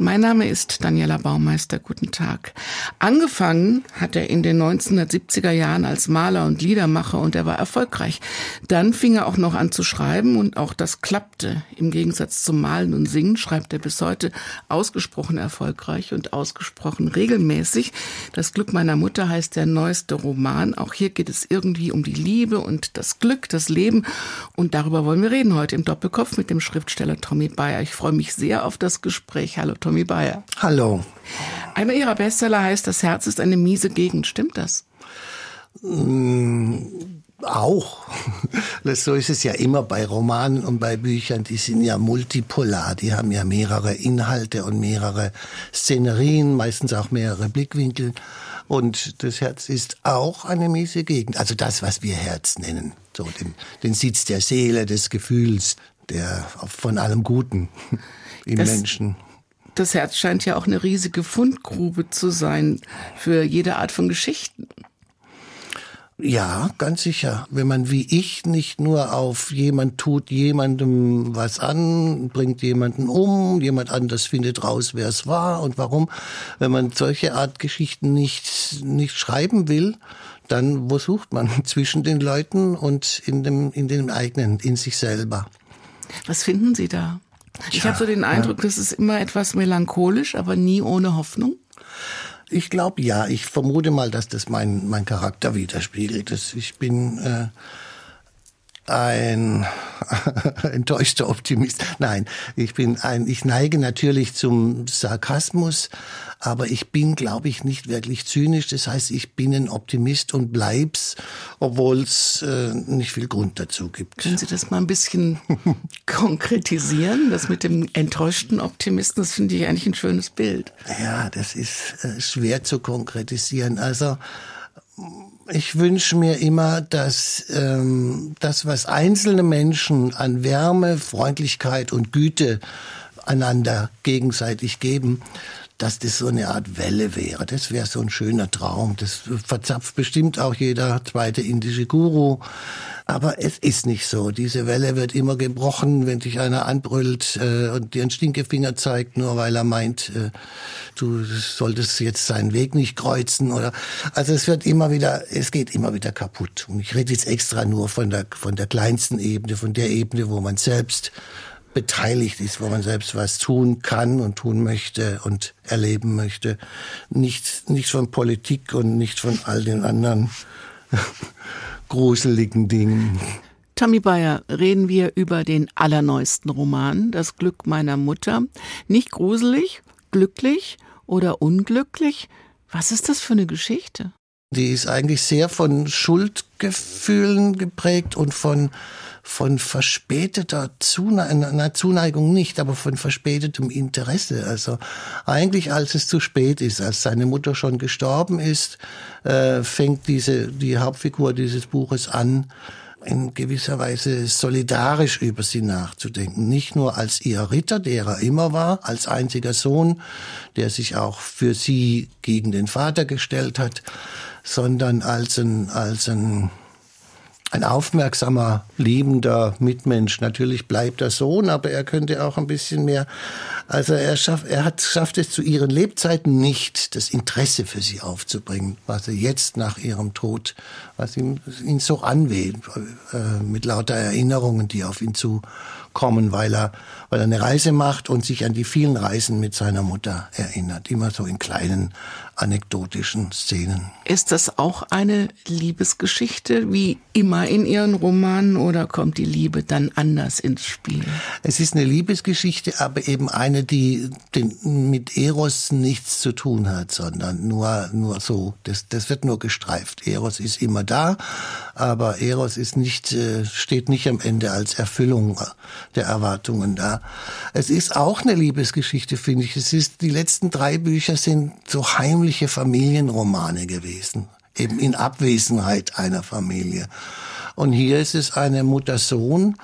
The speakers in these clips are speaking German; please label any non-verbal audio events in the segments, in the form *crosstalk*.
mein Name ist Daniela Baumeister. Guten Tag. Angefangen hat er in den 1970er Jahren als Maler und Liedermacher und er war erfolgreich. Dann fing er auch noch an zu schreiben und auch das klappte. Im Gegensatz zum Malen und Singen schreibt er bis heute ausgesprochen erfolgreich und ausgesprochen regelmäßig. Das Glück meiner Mutter heißt der neueste Roman. Auch hier geht es irgendwie um die Liebe und das Glück, das Leben. Und darüber wollen wir reden heute im Doppelkopf mit dem Schriftsteller Tommy Bayer. Ich freue mich sehr auf das Gespräch. Hallo Tommy. Tommy Bayer. Hallo. Einer Ihrer Bestseller heißt Das Herz ist eine miese Gegend. Stimmt das? Mm, auch. *laughs* so ist es ja immer bei Romanen und bei Büchern. Die sind ja multipolar. Die haben ja mehrere Inhalte und mehrere Szenerien, meistens auch mehrere Blickwinkel. Und das Herz ist auch eine miese Gegend. Also das, was wir Herz nennen. So den, den Sitz der Seele, des Gefühls, der von allem Guten *laughs* im das, Menschen das Herz scheint ja auch eine riesige Fundgrube zu sein für jede Art von Geschichten. Ja, ganz sicher. Wenn man wie ich nicht nur auf jemand tut jemandem was an, bringt jemanden um, jemand anders findet raus, wer es war und warum. Wenn man solche Art Geschichten nicht, nicht schreiben will, dann wo sucht man? *laughs* Zwischen den Leuten und in dem, in dem eigenen, in sich selber. Was finden Sie da? Ich ja, habe so den Eindruck, ja. das ist immer etwas melancholisch, aber nie ohne Hoffnung. Ich glaube ja. Ich vermute mal, dass das mein, mein Charakter widerspiegelt. Das, ich bin äh, ein *laughs* enttäuschter Optimist. Nein, ich bin ein, ich neige natürlich zum Sarkasmus, aber ich bin, glaube ich, nicht wirklich zynisch. Das heißt, ich bin ein Optimist und bleib's, obwohl es äh, nicht viel Grund dazu gibt. Können Sie das mal ein bisschen *laughs* konkretisieren? Das mit dem enttäuschten Optimisten, das finde ich eigentlich ein schönes Bild. Ja, das ist äh, schwer zu konkretisieren. Also ich wünsche mir immer, dass ähm, das, was einzelne Menschen an Wärme, Freundlichkeit und Güte einander gegenseitig geben, dass das so eine Art Welle wäre. Das wäre so ein schöner Traum. Das verzapft bestimmt auch jeder zweite indische Guru. Aber es ist nicht so. Diese Welle wird immer gebrochen, wenn dich einer anbrüllt äh, und dir einen Stinkefinger zeigt, nur weil er meint, äh, du solltest jetzt seinen Weg nicht kreuzen oder. Also es wird immer wieder, es geht immer wieder kaputt. Und ich rede jetzt extra nur von der von der kleinsten Ebene, von der Ebene, wo man selbst beteiligt ist, wo man selbst was tun kann und tun möchte und erleben möchte. Nicht, nicht von Politik und nicht von all den anderen *laughs* gruseligen Dingen. Tommy Bayer, reden wir über den allerneuesten Roman, Das Glück meiner Mutter. Nicht gruselig, glücklich oder unglücklich? Was ist das für eine Geschichte? Die ist eigentlich sehr von Schuldgefühlen geprägt und von von verspäteter Zuneigung, na, Zuneigung nicht, aber von verspätetem Interesse. Also eigentlich als es zu spät ist, als seine Mutter schon gestorben ist, äh, fängt diese, die Hauptfigur dieses Buches an, in gewisser Weise solidarisch über sie nachzudenken. Nicht nur als ihr Ritter, der er immer war, als einziger Sohn, der sich auch für sie gegen den Vater gestellt hat, sondern als ein, als ein ein aufmerksamer, liebender Mitmensch. Natürlich bleibt er Sohn, aber er könnte auch ein bisschen mehr. Also er schafft, er hat, schafft es zu ihren Lebzeiten nicht, das Interesse für sie aufzubringen, was er jetzt nach ihrem Tod, was ihn, ihn so anweht, äh, mit lauter Erinnerungen, die auf ihn zukommen, weil er, weil er eine Reise macht und sich an die vielen Reisen mit seiner Mutter erinnert, immer so in kleinen anekdotischen Szenen. Ist das auch eine Liebesgeschichte, wie immer in Ihren Romanen, oder kommt die Liebe dann anders ins Spiel? Es ist eine Liebesgeschichte, aber eben eine, die den, mit Eros nichts zu tun hat, sondern nur, nur so. Das, das wird nur gestreift. Eros ist immer da, aber Eros ist nicht, äh, steht nicht am Ende als Erfüllung der Erwartungen da. Es ist auch eine Liebesgeschichte, finde ich. Es ist, die letzten drei Bücher sind so heimlich heimliche Familienromane gewesen, eben in Abwesenheit einer Familie. Und hier ist es eine Mutter-Sohn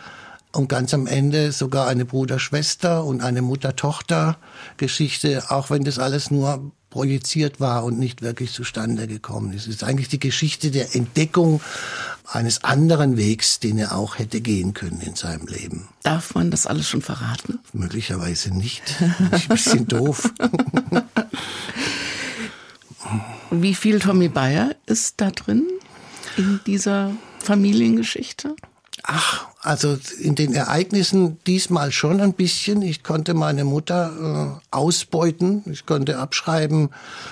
und ganz am Ende sogar eine Bruder-Schwester und eine Mutter-Tochter-Geschichte, auch wenn das alles nur projiziert war und nicht wirklich zustande gekommen ist. Es ist eigentlich die Geschichte der Entdeckung eines anderen Wegs, den er auch hätte gehen können in seinem Leben. Darf man das alles schon verraten? Möglicherweise nicht. Ein bisschen doof. *laughs* Wie viel Tommy Bayer ist da drin in dieser Familiengeschichte? Ach, also in den Ereignissen diesmal schon ein bisschen. Ich konnte meine Mutter äh, ausbeuten. Ich konnte abschreiben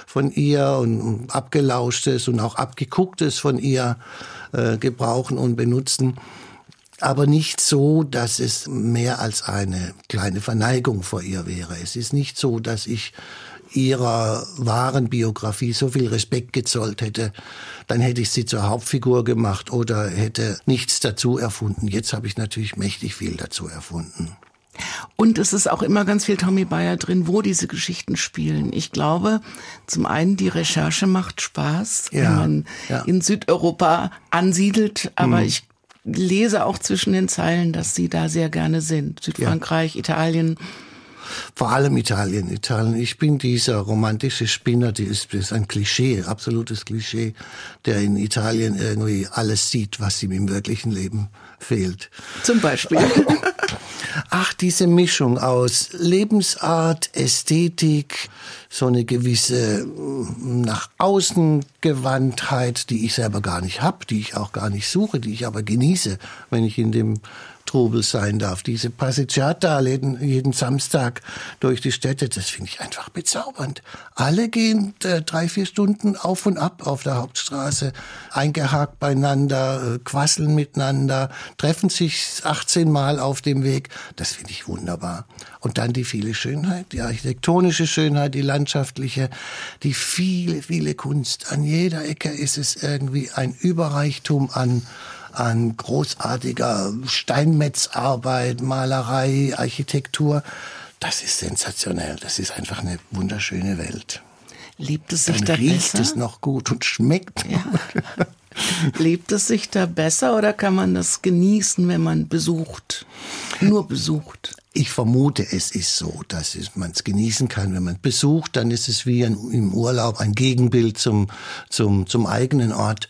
von ihr und abgelauschtes und auch abgegucktes von ihr äh, gebrauchen und benutzen. Aber nicht so, dass es mehr als eine kleine Verneigung vor ihr wäre. Es ist nicht so, dass ich ihrer wahren Biografie so viel Respekt gezollt hätte, dann hätte ich sie zur Hauptfigur gemacht oder hätte nichts dazu erfunden. Jetzt habe ich natürlich mächtig viel dazu erfunden. Und es ist auch immer ganz viel Tommy Bayer drin, wo diese Geschichten spielen. Ich glaube, zum einen die Recherche macht Spaß, ja, wenn man ja. in Südeuropa ansiedelt, aber hm. ich lese auch zwischen den Zeilen, dass sie da sehr gerne sind. Südfrankreich, ja. Italien. Vor allem Italien, Italien. Ich bin dieser romantische Spinner, die ist, ist ein Klischee, absolutes Klischee, der in Italien irgendwie alles sieht, was ihm im wirklichen Leben fehlt. Zum Beispiel. *laughs* Ach, diese Mischung aus Lebensart, Ästhetik, so eine gewisse mm, nach außen Gewandtheit, die ich selber gar nicht habe, die ich auch gar nicht suche, die ich aber genieße, wenn ich in dem Trubel sein darf. Diese Passeggiata jeden, Samstag durch die Städte, das finde ich einfach bezaubernd. Alle gehen äh, drei, vier Stunden auf und ab auf der Hauptstraße, eingehakt beieinander, äh, quasseln miteinander, treffen sich 18 Mal auf dem Weg. Das finde ich wunderbar. Und dann die viele Schönheit, die architektonische Schönheit, die landschaftliche, die viele, viele Kunst. An jeder Ecke ist es irgendwie ein Überreichtum an an großartiger Steinmetzarbeit, Malerei, Architektur. Das ist sensationell. Das ist einfach eine wunderschöne Welt. Lebt es sich Dann da riecht besser? es noch gut und schmeckt. Ja. Lebt *laughs* es sich da besser oder kann man das genießen, wenn man besucht? Nur besucht? Ich vermute, es ist so, dass man es genießen kann. Wenn man besucht, dann ist es wie ein, im Urlaub ein Gegenbild zum, zum, zum eigenen Ort.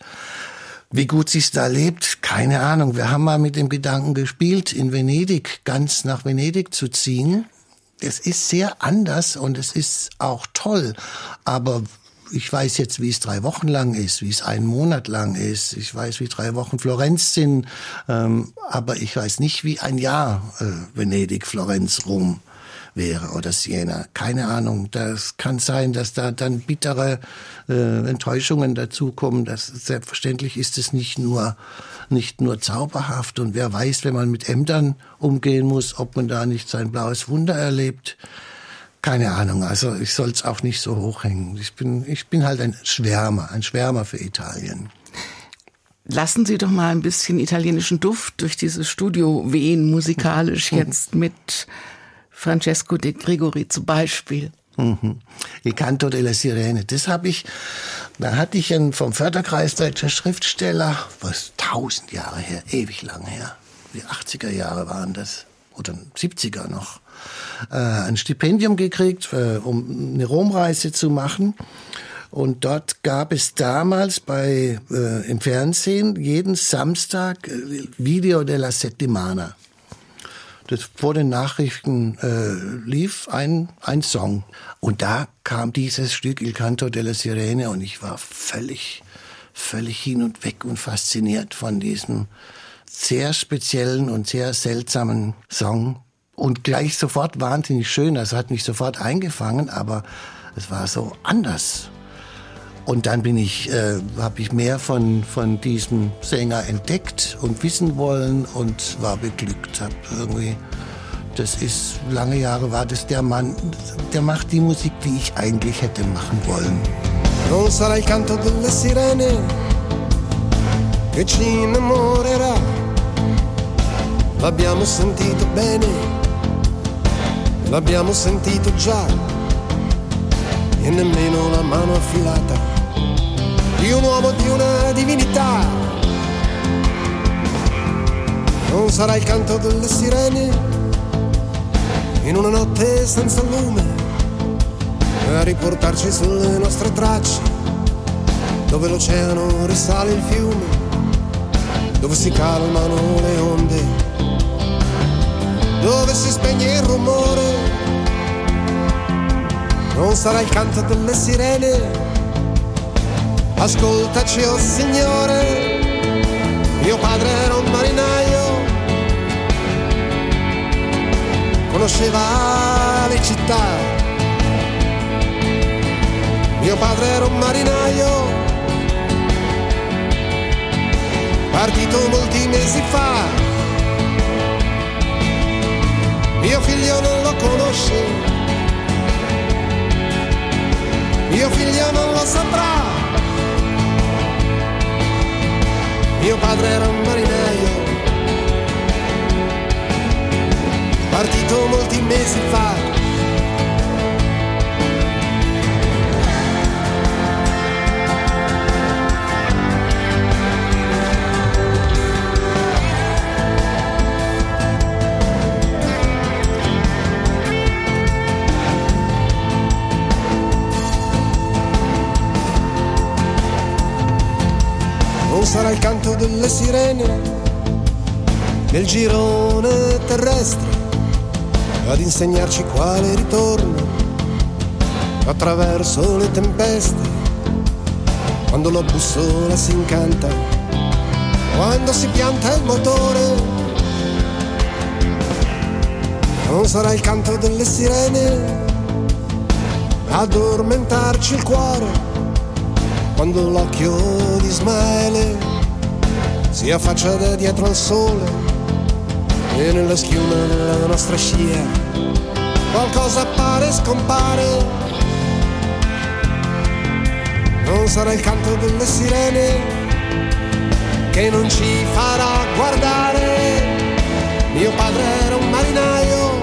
Wie gut sie es da lebt, keine Ahnung. Wir haben mal mit dem Gedanken gespielt, in Venedig, ganz nach Venedig zu ziehen. Es ist sehr anders und es ist auch toll. Aber ich weiß jetzt, wie es drei Wochen lang ist, wie es einen Monat lang ist. Ich weiß, wie drei Wochen Florenz sind. Ähm, aber ich weiß nicht, wie ein Jahr äh, Venedig, Florenz, Rom wäre oder Siena. Keine Ahnung. Das kann sein, dass da dann bittere äh, Enttäuschungen dazukommen. Das selbstverständlich ist es nicht nur nicht nur zauberhaft und wer weiß, wenn man mit Ämtern umgehen muss, ob man da nicht sein blaues Wunder erlebt. Keine Ahnung, also ich soll es auch nicht so hochhängen. Ich bin, ich bin halt ein Schwärmer, ein Schwärmer für Italien. Lassen Sie doch mal ein bisschen italienischen Duft durch dieses Studio wehen, musikalisch jetzt mit Francesco de Gregori zum Beispiel. Mhm. Il Canto della Sirene. Das habe ich, da hatte ich einen vom Förderkreis deutscher Schriftsteller, was tausend Jahre her, ewig lang her, die 80er Jahre waren das, oder 70er noch, äh, ein Stipendium gekriegt, äh, um eine Romreise zu machen. Und dort gab es damals bei, äh, im Fernsehen jeden Samstag äh, Video della Settimana das vor den Nachrichten äh, lief ein, ein Song. Und da kam dieses Stück Il Canto della Sirene und ich war völlig, völlig hin und weg und fasziniert von diesem sehr speziellen und sehr seltsamen Song. Und gleich sofort wahnsinnig schön. Das hat mich sofort eingefangen, aber es war so anders. Und dann bin ich, äh, habe ich mehr von, von diesem Sänger entdeckt und wissen wollen und war beglückt. Hab irgendwie, das ist, lange Jahre war das der Mann, der macht die Musik, die ich eigentlich hätte machen wollen. Non sarà il canto delle sirene che ci innamorerà. L'abbiamo sentito bene, l'abbiamo sentito già, e nemmeno la mano affilata di un uomo, di una divinità. Non sarà il canto delle sirene in una notte senza lume. a riportarci sulle nostre tracce, dove l'oceano risale il fiume, dove si calmano le onde, dove si spegne il rumore. Non sarà il canto delle sirene, ascoltaci oh Signore, mio padre era un marinaio, conosceva le città mio padre era un marinaio, partito molti mesi fa. Mio figlio non lo conosce, mio figlio non lo saprà. Mio padre era un marinaio, partito molti mesi fa. Il canto delle sirene nel girone terrestre ad insegnarci quale ritorno attraverso le tempeste quando la bussola si incanta quando si pianta il motore. Non sarà il canto delle sirene addormentarci il cuore quando l'occhio di Ismaele si affaccia da dietro al sole e nella schiuma della nostra scia qualcosa appare e scompare. Non sarà il canto delle sirene che non ci farà guardare. Mio padre era un marinaio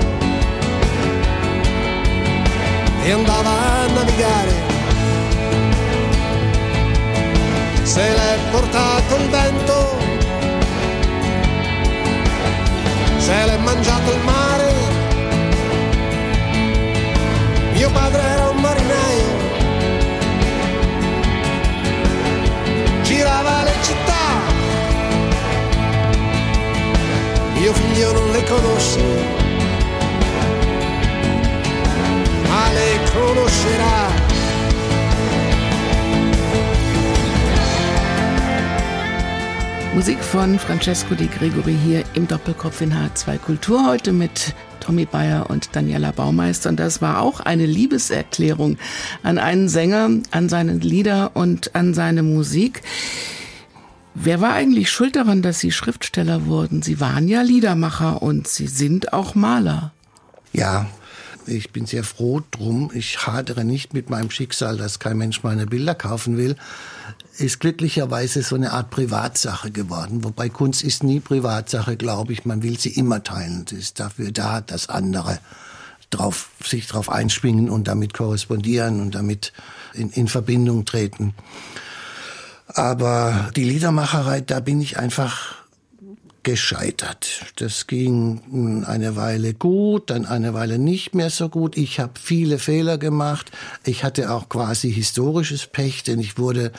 e andava a navigare se l'è portato il vento, se l'è mangiato il mare. Mio padre era un marinaio, girava le città, mio figlio non le conosce, ma le conoscerà. Musik von Francesco Di Gregori hier im Doppelkopf in H2 Kultur heute mit Tommy Bayer und Daniela Baumeister. Und das war auch eine Liebeserklärung an einen Sänger, an seine Lieder und an seine Musik. Wer war eigentlich schuld daran, dass Sie Schriftsteller wurden? Sie waren ja Liedermacher und Sie sind auch Maler. Ja, ich bin sehr froh drum. Ich hadere nicht mit meinem Schicksal, dass kein Mensch meine Bilder kaufen will ist glücklicherweise so eine Art Privatsache geworden. Wobei Kunst ist nie Privatsache, glaube ich. Man will sie immer teilen. Es ist dafür da, dass andere drauf, sich darauf einschwingen und damit korrespondieren und damit in, in Verbindung treten. Aber die Liedermacherei, da bin ich einfach gescheitert. Das ging eine Weile gut, dann eine Weile nicht mehr so gut. Ich habe viele Fehler gemacht. Ich hatte auch quasi historisches Pech, denn ich wurde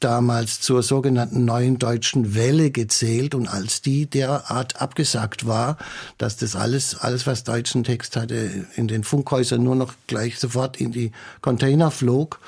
damals zur sogenannten neuen deutschen Welle gezählt und als die derart abgesagt war, dass das alles, alles was deutschen Text hatte, in den Funkhäusern nur noch gleich sofort in die Container flog,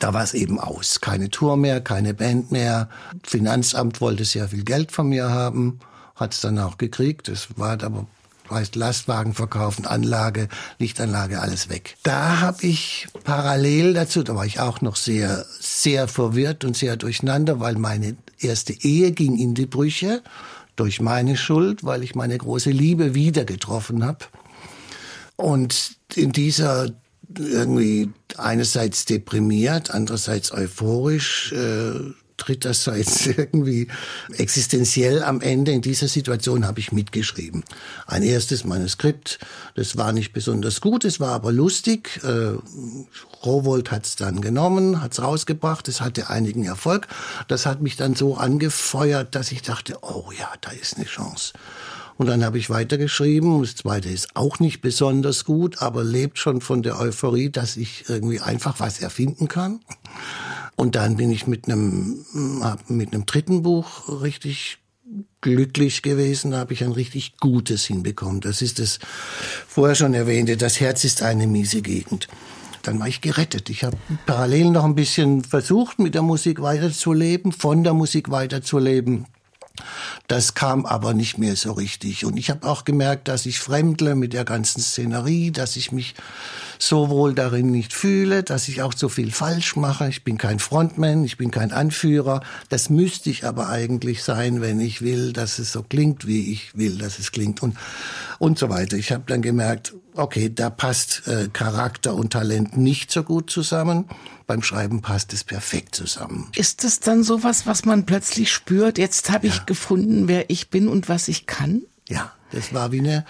da war es eben aus. Keine Tour mehr, keine Band mehr. Finanzamt wollte sehr viel Geld von mir haben, hat es dann auch gekriegt. Es war aber heißt Lastwagen verkaufen, Anlage, Lichtanlage, alles weg. Da habe ich parallel dazu, da war ich auch noch sehr, sehr verwirrt und sehr durcheinander, weil meine erste Ehe ging in die Brüche durch meine Schuld, weil ich meine große Liebe wieder getroffen habe. Und in dieser irgendwie einerseits deprimiert, andererseits euphorisch äh, tritt das so jetzt *laughs* irgendwie existenziell am Ende. In dieser Situation habe ich mitgeschrieben. Ein erstes Manuskript, das war nicht besonders gut, es war aber lustig. Äh, Rowold hat es dann genommen, hat es rausgebracht, es hatte einigen Erfolg. Das hat mich dann so angefeuert, dass ich dachte, oh ja, da ist eine Chance. Und dann habe ich weitergeschrieben. Das zweite ist auch nicht besonders gut, aber lebt schon von der Euphorie, dass ich irgendwie einfach was erfinden kann. Und dann bin ich mit einem, mit einem dritten Buch richtig glücklich gewesen, da habe ich ein richtig Gutes hinbekommen. Das ist das vorher schon erwähnte, das Herz ist eine miese Gegend. Dann war ich gerettet. Ich habe parallel noch ein bisschen versucht, mit der Musik weiterzuleben, von der Musik weiterzuleben. Das kam aber nicht mehr so richtig. Und ich habe auch gemerkt, dass ich fremdle mit der ganzen Szenerie, dass ich mich so wohl darin nicht fühle, dass ich auch so viel falsch mache. Ich bin kein Frontman, ich bin kein Anführer. Das müsste ich aber eigentlich sein, wenn ich will, dass es so klingt, wie ich will, dass es klingt und und so weiter. Ich habe dann gemerkt, okay, da passt äh, Charakter und Talent nicht so gut zusammen. Beim Schreiben passt es perfekt zusammen. Ist das dann sowas, was man plötzlich spürt? Jetzt habe ich gefunden, wer ich bin und was ich kann? Ja, das war wie eine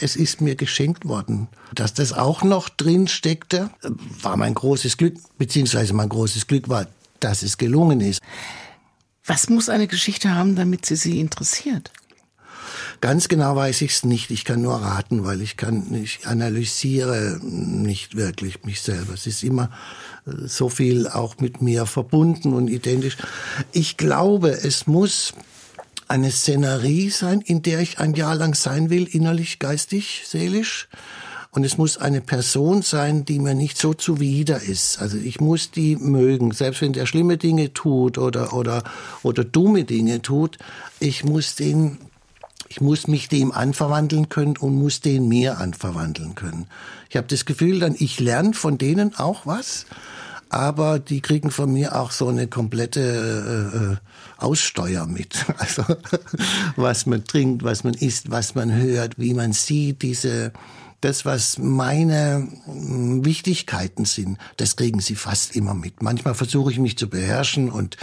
es ist mir geschenkt worden. Dass das auch noch drin steckte, war mein großes Glück, beziehungsweise mein großes Glück war, dass es gelungen ist. Was muss eine Geschichte haben, damit sie Sie interessiert? Ganz genau weiß ich es nicht. Ich kann nur raten, weil ich kann, ich analysiere nicht wirklich mich selber. Es ist immer äh, so viel auch mit mir verbunden und identisch. Ich glaube, es muss eine Szenerie sein, in der ich ein Jahr lang sein will, innerlich, geistig, seelisch. Und es muss eine Person sein, die mir nicht so zuwider ist. Also ich muss die mögen, selbst wenn der schlimme Dinge tut oder, oder, oder dumme Dinge tut. Ich muss den, ich muss mich dem anverwandeln können und muss den mir anverwandeln können. Ich habe das Gefühl, dann ich lerne von denen auch was aber die kriegen von mir auch so eine komplette äh, äh Aussteuer mit. *laughs* Also was man trinkt, was man isst, was man hört, wie man sieht, diese das, was meine hm, Wichtigkeiten sind, das kriegen sie fast immer mit. Manchmal versuche ich mich zu beherrschen und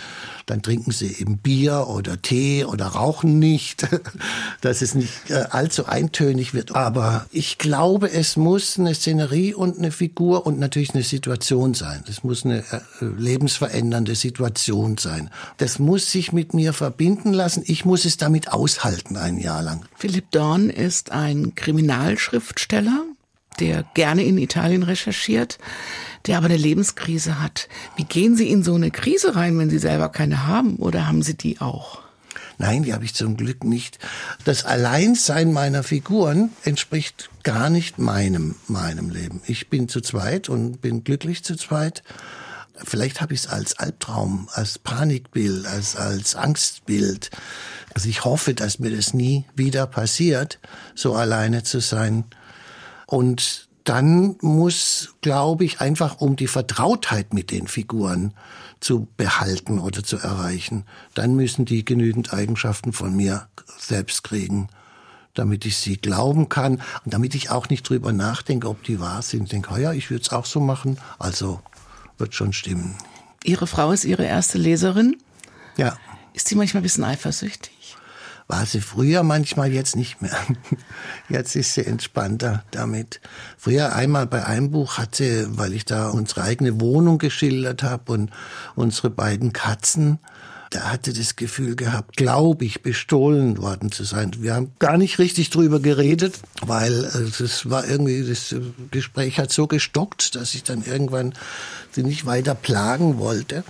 dann trinken sie eben Bier oder Tee oder rauchen nicht, *laughs* dass es nicht äh, allzu eintönig wird. Aber ich glaube, es muss eine Szenerie und eine Figur und natürlich eine Situation sein. Es muss eine äh, lebensverändernde Situation sein. Das muss sich mit mir verbinden lassen. Ich muss es damit aushalten ein Jahr lang. Philipp Dorn ist ein Kriminalschriftsteller der gerne in Italien recherchiert, der aber eine Lebenskrise hat. Wie gehen Sie in so eine Krise rein, wenn Sie selber keine haben? Oder haben Sie die auch? Nein, die habe ich zum Glück nicht. Das Alleinsein meiner Figuren entspricht gar nicht meinem, meinem Leben. Ich bin zu zweit und bin glücklich zu zweit. Vielleicht habe ich es als Albtraum, als Panikbild, als, als Angstbild. Also ich hoffe, dass mir das nie wieder passiert, so alleine zu sein. Und dann muss, glaube ich, einfach um die Vertrautheit mit den Figuren zu behalten oder zu erreichen, dann müssen die genügend Eigenschaften von mir selbst kriegen, damit ich sie glauben kann und damit ich auch nicht drüber nachdenke, ob die wahr sind. Ich denke, oh ja, ich würde es auch so machen, also wird schon stimmen. Ihre Frau ist Ihre erste Leserin? Ja. Ist sie manchmal ein bisschen eifersüchtig? War sie früher manchmal, jetzt nicht mehr. *laughs* Jetzt ist sie entspannter damit. Früher einmal bei einem Buch hat sie, weil ich da unsere eigene Wohnung geschildert habe und unsere beiden Katzen, da hatte das Gefühl gehabt, glaube ich, bestohlen worden zu sein. Wir haben gar nicht richtig drüber geredet, weil äh, es war irgendwie, das Gespräch hat so gestockt, dass ich dann irgendwann sie nicht weiter plagen wollte.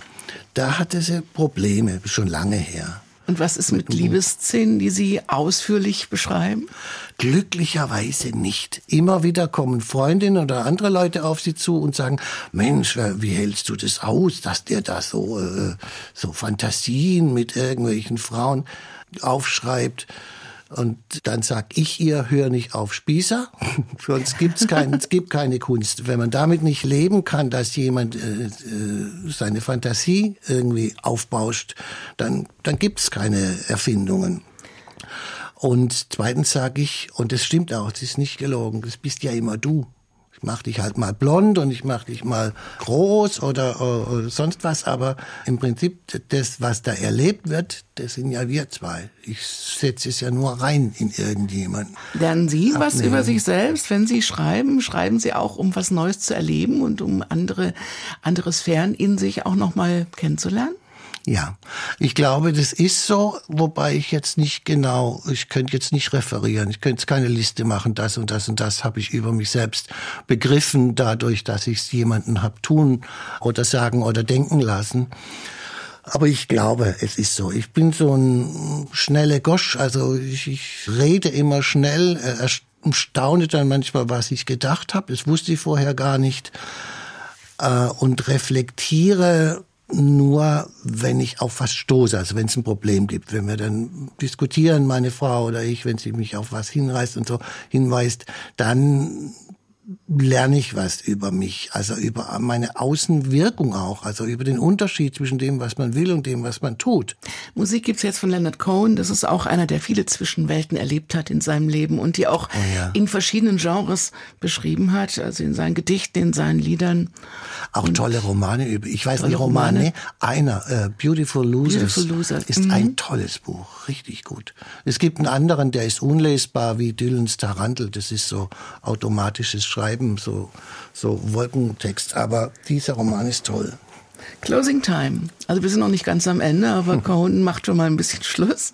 Da hatte sie Probleme, schon lange her. Und was ist mit, mit Liebesszenen, die Sie ausführlich beschreiben? Glücklicherweise nicht. Immer wieder kommen Freundinnen oder andere Leute auf Sie zu und sagen, Mensch, wie hältst du das aus, dass der da so, äh, so Fantasien mit irgendwelchen Frauen aufschreibt. Und dann sag ich ihr, hör nicht auf Spießer, *laughs* sonst gibt's kein, es gibt keine Kunst. Wenn man damit nicht leben kann, dass jemand äh, äh seine Fantasie irgendwie aufbauscht, dann, dann gibt's keine Erfindungen. Und zweitens sage ich, und das stimmt auch, das ist nicht gelogen, das bist ja immer du mach dich halt mal blond und ich mach dich mal groß oder, oder sonst was, aber im Prinzip das, was da erlebt wird, das sind ja wir zwei. Ich setze es ja nur rein in irgendjemanden. Lernen Sie Abnehmen. was über sich selbst, wenn Sie schreiben? Schreiben Sie auch, um was Neues zu erleben und um andere, andere Sphären in sich auch nochmal kennenzulernen? Ja, ich glaube, das ist so, wobei ich jetzt nicht genau, ich könnte jetzt nicht referieren, ich könnte jetzt keine Liste machen, das und das und das habe ich über mich selbst begriffen, dadurch, dass ich es jemanden hab tun oder sagen oder denken lassen. Aber ich glaube, es ist so. Ich bin so ein schneller Gosch, also ich, ich rede immer schnell, äh, staune dann manchmal, was ich gedacht habe. Das wusste ich vorher gar nicht. Äh, und reflektiere nur, wenn ich auf was stoße, also wenn es ein Problem gibt, wenn wir dann diskutieren, meine Frau oder ich, wenn sie mich auf was hinreißt und so hinweist, dann lerne ich was über mich, also über meine Außenwirkung auch, also über den Unterschied zwischen dem, was man will und dem, was man tut. Musik gibt's jetzt von Leonard Cohen, das ist auch einer, der viele Zwischenwelten erlebt hat in seinem Leben und die auch oh ja. in verschiedenen Genres beschrieben hat, also in seinen Gedichten, in seinen Liedern. Auch und tolle Romane über, ich weiß nicht, Romane, Romane. einer, äh, Beautiful Losers, Beautiful Losers. ist mhm. ein tolles Buch, richtig gut. Es gibt einen anderen, der ist unlesbar wie Dylans Tarantel, das ist so automatisches schreiben, so, so Wolkentext. Aber dieser Roman ist toll. Closing Time. Also wir sind noch nicht ganz am Ende, aber *laughs* Cohen macht schon mal ein bisschen Schluss.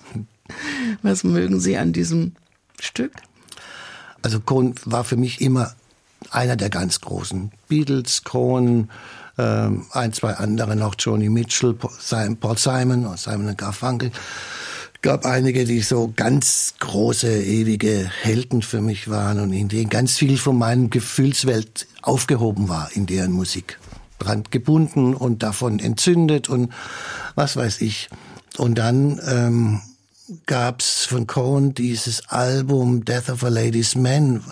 Was mögen Sie an diesem Stück? Also Cohen war für mich immer einer der ganz großen. Beatles, Cohen, ähm, ein, zwei andere noch, Joni Mitchell, Paul Simon und Simon Garfunkel gab einige, die so ganz große, ewige Helden für mich waren und in denen ganz viel von meinem Gefühlswelt aufgehoben war in deren Musik. Dran gebunden und davon entzündet und was weiß ich. Und dann ähm, gab's von Cohen dieses Album Death of a Lady's Man.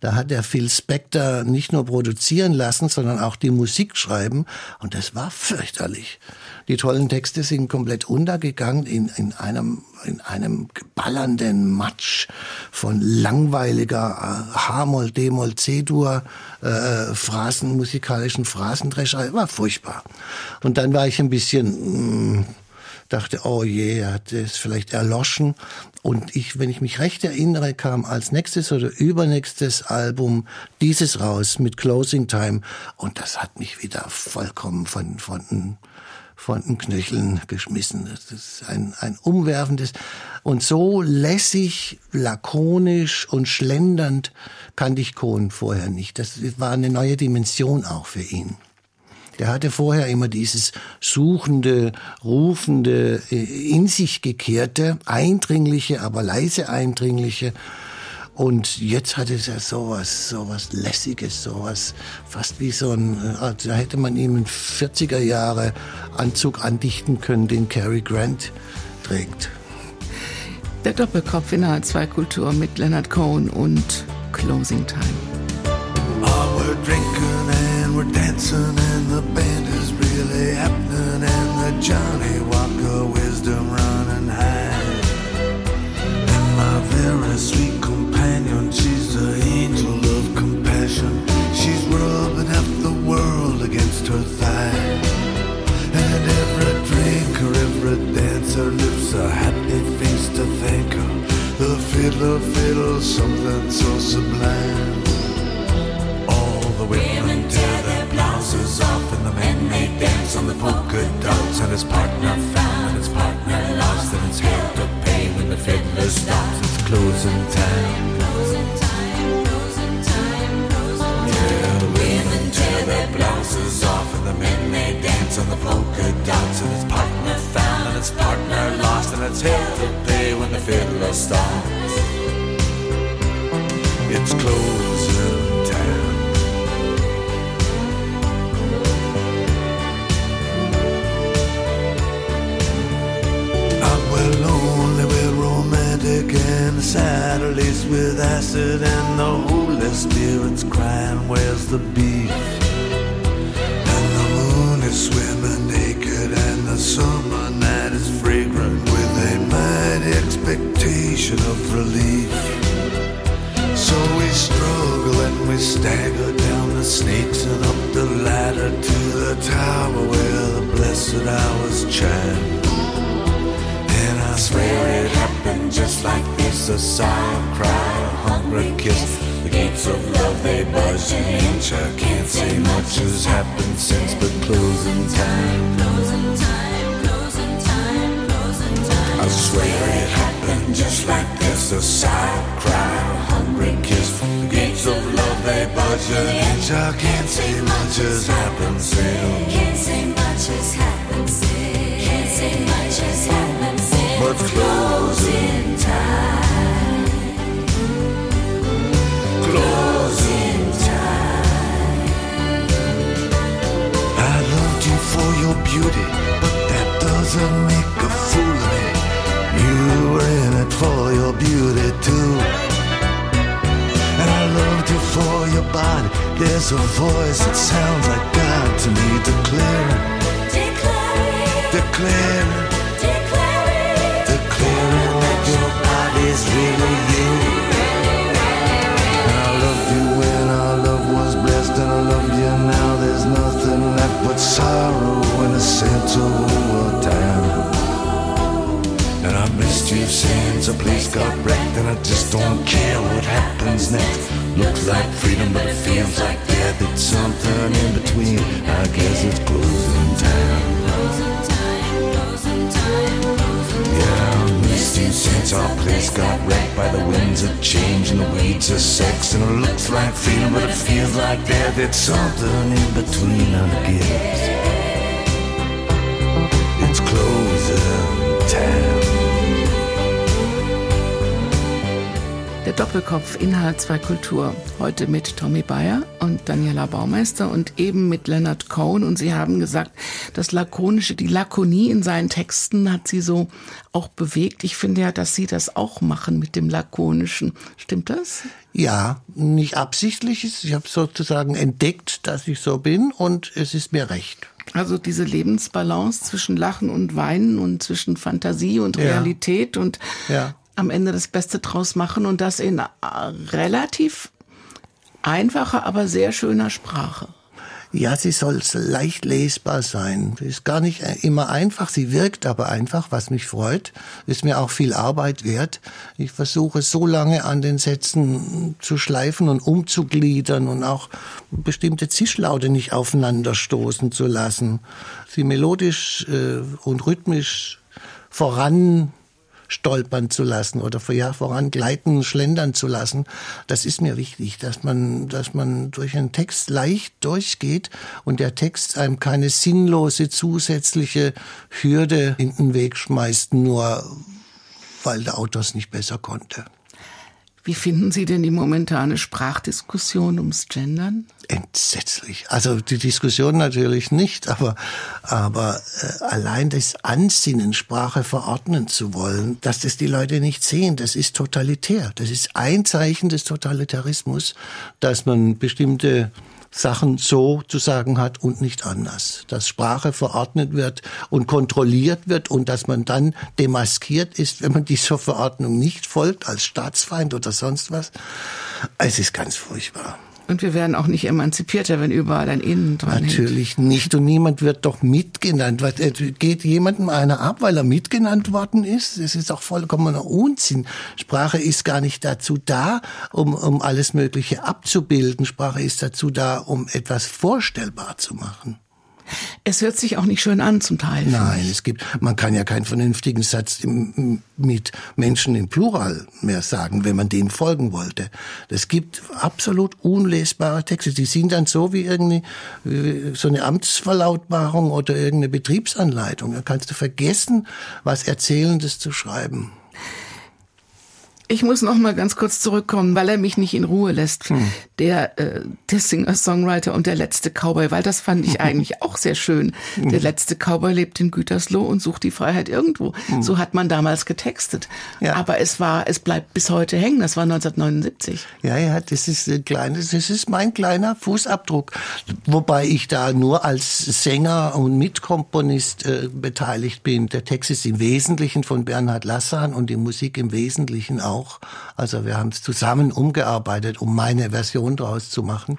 Da hat er Phil Spector nicht nur produzieren lassen, sondern auch die Musik schreiben. Und das war fürchterlich. Die tollen Texte sind komplett untergegangen in, in einem, in einem ballernden Matsch von langweiliger äh, H-Moll, D-Moll, C-Dur, äh, Phrasen, musikalischen Phrasendrescher. War furchtbar. Und dann war ich ein bisschen, mh, mm, dachte, oh je, hat es vielleicht erloschen. Und ich, wenn ich mich recht erinnere, kam als nächstes oder übernächstes Album dieses raus mit Closing Time. Und das hat mich wieder vollkommen von, von, von den Knöcheln geschmissen. Das ist ein, ein umwerfendes und so lässig, lakonisch und schlendernd kannte ich Kohn vorher nicht. Das war eine neue Dimension auch für ihn. Der hatte vorher immer dieses suchende, rufende, äh, in sich gekehrte, eindringliche, aber leise eindringliche. Und jetzt hat es ja sowas, sowas Lässiges, sowas fast wie so ein, äh, da hätte man ihm einen 40er Jahre Anzug andichten können, den Cary Grant trägt. Der Doppelkopf in H2 Kultur mit Leonard Cohen und Closing Time. Oh, we're drinking and we're dancing and kiss. The gates of love they budge an inch. I can't say much has happened since, but closing time. Closing time, closing time, closing time. I swear it happened just like this. A sour cry, a hungry kiss. The gates of love they budge an inch. I can't say much has happened since. Can't say much has happened since. Can't say much has happened since. But closing time. Closing time. I loved you for your beauty, but that doesn't make a fool of me. You were in it for your beauty too. And I loved you for your body. There's a voice that sounds like God to me, declaring, declaring, declaring, sorrow the center of time. And I missed you since a place got wrecked, and I just don't care what happens next. Looks like freedom, but it feels like death. It's something in between. I guess it's closing time. since our place got wrecked by the winds of change and the weeds of sex. And it looks like freedom, but it feels like death. It's something in between, and gives. Doppelkopf Inhalt zwei Kultur. Heute mit Tommy Bayer und Daniela Baumeister und eben mit Leonard Cohen. Und Sie haben gesagt, das Lakonische, die Lakonie in seinen Texten hat Sie so auch bewegt. Ich finde ja, dass Sie das auch machen mit dem Lakonischen. Stimmt das? Ja, nicht absichtlich. Ich habe sozusagen entdeckt, dass ich so bin und es ist mir recht. Also diese Lebensbalance zwischen Lachen und Weinen und zwischen Fantasie und Ja. Realität und Ja. Am Ende das Beste draus machen und das in äh, relativ einfacher, aber sehr schöner Sprache. Ja, sie soll leicht lesbar sein. Sie ist gar nicht immer einfach, sie wirkt aber einfach, was mich freut. Ist mir auch viel Arbeit wert. Ich versuche so lange an den Sätzen zu schleifen und umzugliedern und auch bestimmte Zischlaute nicht aufeinanderstoßen zu lassen. Sie melodisch äh, und rhythmisch voran stolpern zu lassen oder ja, voran gleiten, schlendern zu lassen. Das ist mir wichtig, dass man, dass man durch einen Text leicht durchgeht und der Text einem keine sinnlose zusätzliche Hürde in den Weg schmeißt, nur weil der Autor es nicht besser konnte. Wie finden Sie denn die momentane Sprachdiskussion ums Gendern? Entsetzlich. Also die Diskussion natürlich nicht, aber, aber äh, allein das Ansinnen, Sprache verordnen zu wollen, dass das die Leute nicht sehen, das ist totalitär. Das ist ein Zeichen des Totalitarismus, dass man bestimmte Sachen so zu sagen hat und nicht anders. Dass Sprache verordnet wird und kontrolliert wird und dass man dann demaskiert ist, wenn man *laughs* dieser Verordnung nicht folgt, als Staatsfeind oder sonst was. Es ist ganz furchtbar. Und wir werden auch nicht emanzipierter, wenn überall ein Innen dran hängt. Natürlich nicht. Und niemand wird doch mitgenannt. Äh, geht jemandem einer ab, weil er mitgenannt worden ist? Das ist doch vollkommener Unsinn. Sprache ist gar nicht dazu da, um, um alles Mögliche abzubilden. Sprache ist dazu da, um etwas vorstellbar zu machen. Es hört sich auch nicht schön an zum Teil. Nein, es gibt, man kann ja keinen vernünftigen Satz im, mit Menschen im Plural mehr sagen, wenn man denen folgen wollte. Es gibt absolut unlesbare Texte. Die sind dann so wie irgendwie wie so eine Amtsverlautbarung oder irgendeine Betriebsanleitung. Da kannst du vergessen, was Erzählendes zu schreiben. Ich muss noch mal ganz kurz zurückkommen, weil er mich nicht in Ruhe lässt. Hm. Der, äh, der Singer-Songwriter und der letzte Cowboy, weil das fand ich *laughs* eigentlich auch sehr schön. Hm. Der letzte Cowboy lebt in Gütersloh und sucht die Freiheit irgendwo. So hat man damals getextet. Hm. Ja. Aber es war, es bleibt bis heute hängen. Das war 1979. Ja, ja, das ist ein kleines, das ist mein kleiner Fußabdruck. Wobei ich da nur als Sänger und Mitkomponist äh, beteiligt bin. Der Text ist im Wesentlichen von Bernhard Lassan und die Musik im Wesentlichen auch. Also wir haben es zusammen umgearbeitet, um meine Version daraus zu machen.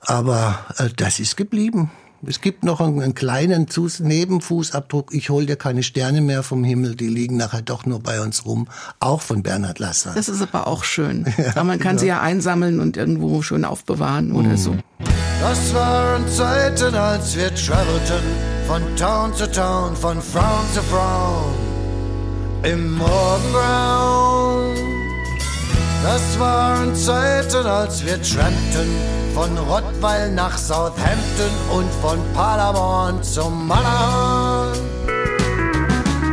Aber äh, das ist geblieben. Es gibt noch einen, einen kleinen Zus Nebenfußabdruck. Ich hol dir keine Sterne mehr vom Himmel, die liegen nachher doch nur bei uns rum. Auch von Bernhard Lassan. Das ist aber auch schön. *laughs* aber man kann sie ja einsammeln und irgendwo schön aufbewahren oder so. Das waren Zeiten, als wir travelten von Town zu Town, von Frauen zu Frauen im Morgengrauen. Das waren Zeiten, als wir trampten von Rottweil nach Southampton und von Paderborn zum Matterhorn.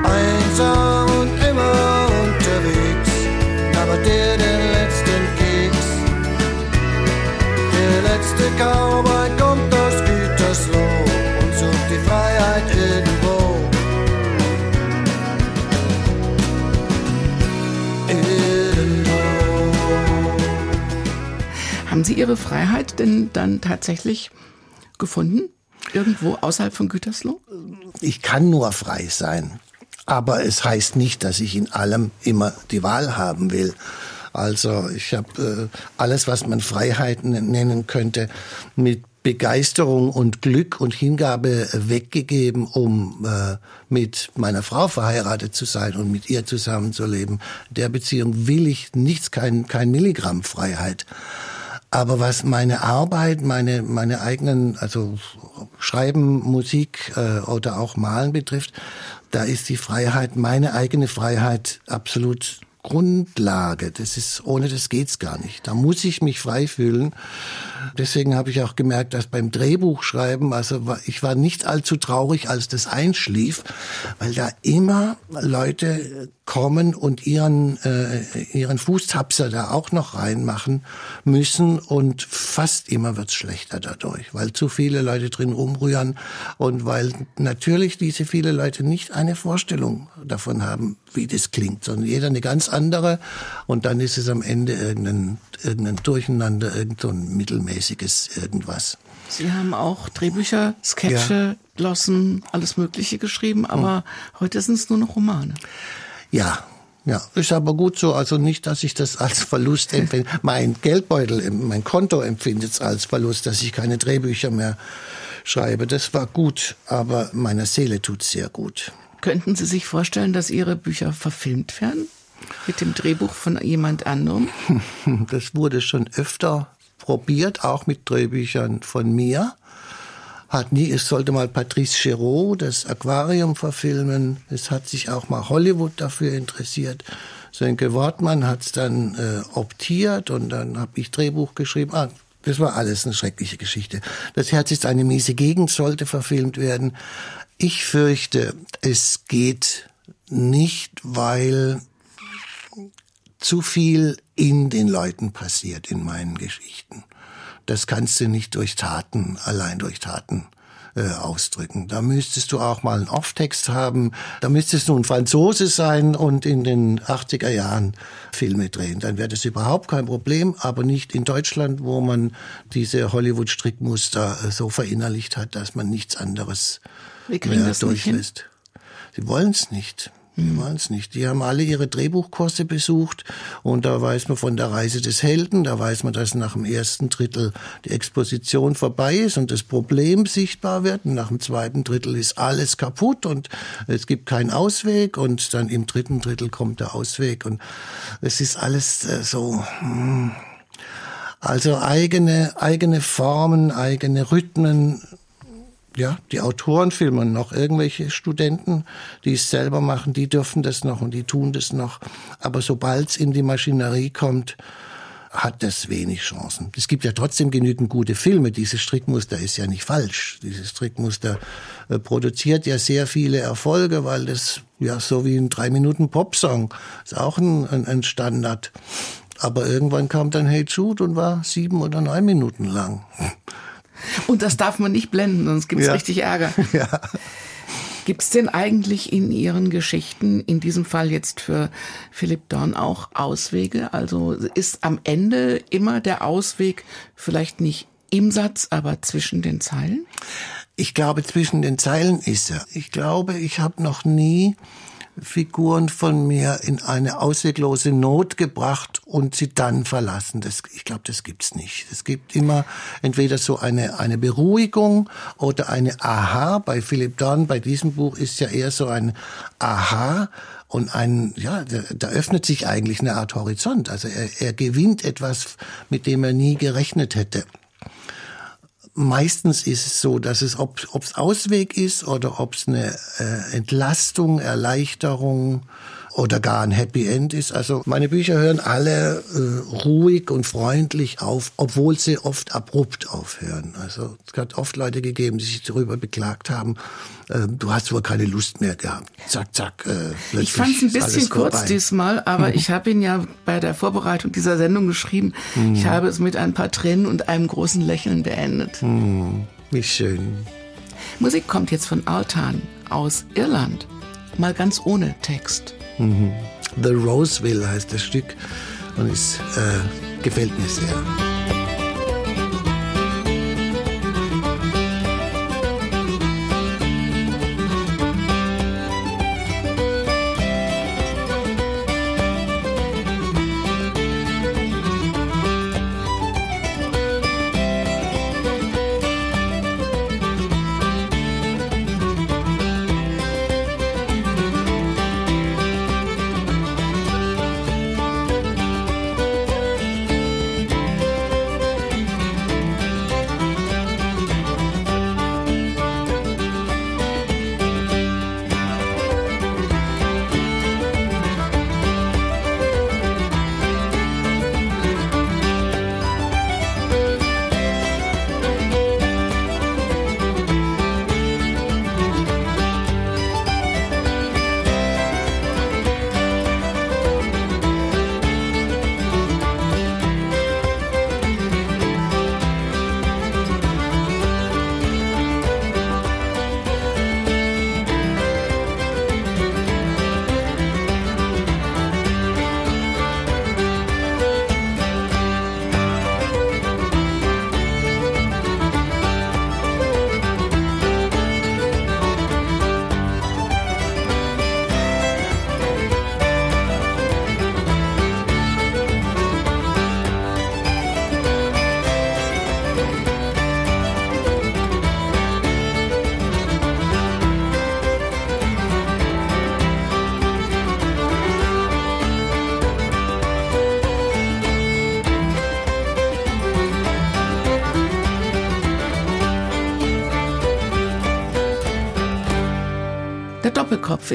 Einsam und immer unterwegs, aber der den letzten Keks. Der letzte Cowboy kommt aus Gütersloh und sucht die Freiheit Haben Sie Ihre Freiheit denn dann tatsächlich gefunden? Irgendwo außerhalb von Gütersloh? Ich kann nur frei sein. Aber es heißt nicht, dass ich in allem immer die Wahl haben will. Also ich habe äh, alles, was man Freiheiten nennen könnte, mit Begeisterung und Glück und Hingabe weggegeben, um äh, mit meiner Frau verheiratet zu sein und mit ihr zusammenzuleben. Der Beziehung will ich nichts, kein, kein Milligramm Freiheit. Aber was meine Arbeit, meine, meine eigenen, also Schreiben, Musik äh, oder auch Malen betrifft, da ist die Freiheit, meine eigene Freiheit absolut Grundlage. Das ist, ohne das geht's gar nicht. Da muss ich mich frei fühlen. Deswegen habe ich auch gemerkt, dass beim Drehbuchschreiben, also ich war nicht allzu traurig, als das einschlief, weil da immer Leute kommen und ihren, äh, ihren Fußtapser da auch noch reinmachen müssen und fast immer wird's schlechter dadurch, weil zu viele Leute drin rumrühren und weil natürlich diese viele Leute nicht eine Vorstellung davon haben, wie das klingt, sondern jeder eine ganz andere und dann ist es am Ende irgendein, irgendein Durcheinander, irgendein mittelmäßiges irgendwas. Sie haben auch Drehbücher, Sketche, Glossen, alles Mögliche geschrieben, aber heute sind es nur noch Romane. Ja, ja, ist aber gut so. Also nicht, dass ich das als Verlust empfinde. Mein Geldbeutel, mein Konto empfindet es als Verlust, dass ich keine Drehbücher mehr schreibe. Das war gut, aber meiner Seele tut's sehr gut. Könnten Sie sich vorstellen, dass Ihre Bücher verfilmt werden? Mit dem Drehbuch von jemand anderem? *laughs* Das wurde schon öfter probiert, auch mit Drehbüchern von mir. Hat nie, es sollte mal Patrice Chéreau das Aquarium verfilmen. Es hat sich auch mal Hollywood dafür interessiert. Sönke Wortmann hat es dann äh, optiert und dann habe ich Drehbuch geschrieben. Ah, das war alles eine schreckliche Geschichte. Das Herz ist eine miese Gegend, sollte verfilmt werden. Ich fürchte, es geht nicht, weil zu viel in den Leuten passiert in meinen Geschichten. Das kannst du nicht durch Taten, allein durch Taten äh, ausdrücken. Da müsstest du auch mal einen Off-Text haben. Da müsstest du ein Franzose sein und in den 80er Jahren Filme drehen. Dann wäre das überhaupt kein Problem, aber nicht in Deutschland, wo man diese Hollywood-Strickmuster äh, so verinnerlicht hat, dass man nichts anderes mehr durchlässt. Sie wollen es nicht. Die wollen es nicht. Die haben alle ihre Drehbuchkurse besucht und da weiß man von der Reise des Helden, da weiß man, dass nach dem ersten Drittel die Exposition vorbei ist und das Problem sichtbar wird. Und nach dem zweiten Drittel ist alles kaputt und es gibt keinen Ausweg und dann im dritten Drittel kommt der Ausweg und es ist alles äh, so. hm. Also eigene, eigene Formen, eigene Rhythmen, ja, die Autoren filmen noch irgendwelche Studenten, die es selber machen, die dürfen das noch und die tun das noch. Aber sobald es in die Maschinerie kommt, hat das wenig Chancen. Es gibt ja trotzdem genügend gute Filme. Dieses Strickmuster ist ja nicht falsch. Dieses Strickmuster äh, produziert ja sehr viele Erfolge, weil das ja so wie ein drei Minuten Popsong ist auch ein, ein, ein Standard. Aber irgendwann kam dann Hey Jude und war sieben oder neun Minuten lang. Und das darf man nicht blenden, sonst gibt's Ja. richtig Ärger. *laughs* Ja. Gibt's denn eigentlich in Ihren Geschichten, in diesem Fall jetzt für Philipp Dorn auch Auswege? Also ist am Ende immer der Ausweg vielleicht nicht im Satz, aber zwischen den Zeilen? Ich glaube, zwischen den Zeilen ist er. Ich glaube, ich habe noch nie Figuren von mir in eine ausweglose Not gebracht und sie dann verlassen. Das, ich glaube, das gibt's nicht. Es gibt immer entweder so eine, eine Beruhigung oder eine Aha. Bei Philipp Dorn, bei diesem Buch ist ja eher so ein Aha und ein, ja, da, öffnet sich eigentlich eine Art Horizont. Also er, er gewinnt etwas, mit dem er nie gerechnet hätte. Meistens ist es so, dass es, ob es Ausweg ist oder ob es eine äh, Entlastung, Erleichterung oder gar ein Happy End ist. Also meine Bücher hören alle äh, ruhig und freundlich auf, obwohl sie oft abrupt aufhören. Also es hat oft Leute gegeben, die sich darüber beklagt haben, äh, du hast wohl keine Lust mehr gehabt. Zack, zack. Äh, Ich fand es ein bisschen kurz diesmal, aber Mhm. ich habe ihn ja bei der Vorbereitung dieser Sendung geschrieben. Mhm. Ich habe es mit ein paar Tränen und einem großen Lächeln beendet. Hm, wie schön. Musik kommt jetzt von Altan aus Irland. Mal ganz ohne Text. The Roseville heißt das Stück und es äh, gefällt mir sehr.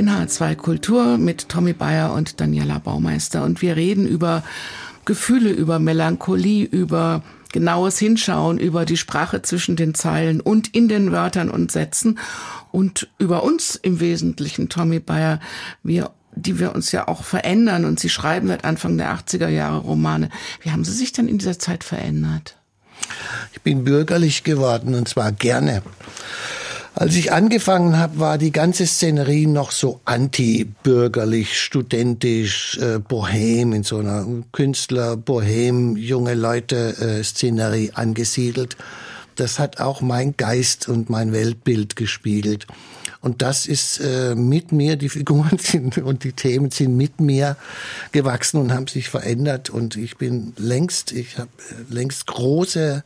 In H2 Kultur mit Tommy Bayer und Daniela Baumeister. Und wir reden über Gefühle, über Melancholie, über genaues Hinschauen, über die Sprache zwischen den Zeilen und in den Wörtern und Sätzen und über uns im Wesentlichen, Tommy Bayer, wir die wir uns ja auch verändern und Sie schreiben seit Anfang der 80er Jahre Romane. Wie haben Sie sich denn in dieser Zeit verändert? Ich bin bürgerlich geworden und zwar gerne. Als ich angefangen habe, war die ganze Szenerie noch so anti-bürgerlich, studentisch, äh, bohem, in so einer Künstler-Bohem, junge Leute-Szenerie angesiedelt. Das hat auch mein Geist und mein Weltbild gespiegelt. Und das ist äh, mit mir, die Figuren *laughs* sind und die Themen sind mit mir gewachsen und haben sich verändert. Und ich bin längst, ich habe längst große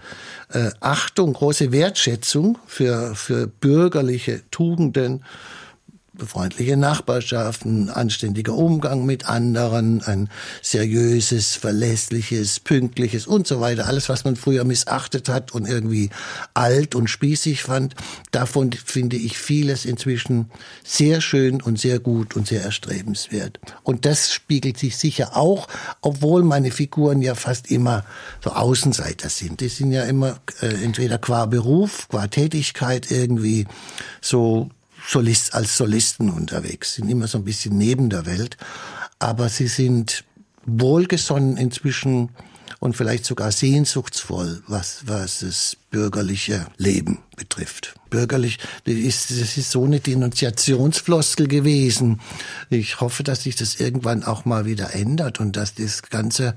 äh, Achtung, große Wertschätzung für, für bürgerliche Tugenden, freundliche Nachbarschaft, ein anständiger Umgang mit anderen, ein seriöses, verlässliches, pünktliches und so weiter. Alles, was man früher missachtet hat und irgendwie alt und spießig fand, davon finde ich vieles inzwischen sehr schön und sehr gut und sehr erstrebenswert. Und das spiegelt sich sicher auch, obwohl meine Figuren ja fast immer so Außenseiter sind. Die sind ja immer äh, entweder qua Beruf, qua Tätigkeit irgendwie so Solist, als Solisten unterwegs, sind immer so ein bisschen neben der Welt, aber sie sind wohlgesonnen inzwischen und vielleicht sogar sehnsuchtsvoll, was, was das bürgerliche Leben betrifft. Bürgerlich, das ist, das ist so eine Denunziationsfloskel gewesen. Ich hoffe, dass sich das irgendwann auch mal wieder ändert und dass das Ganze,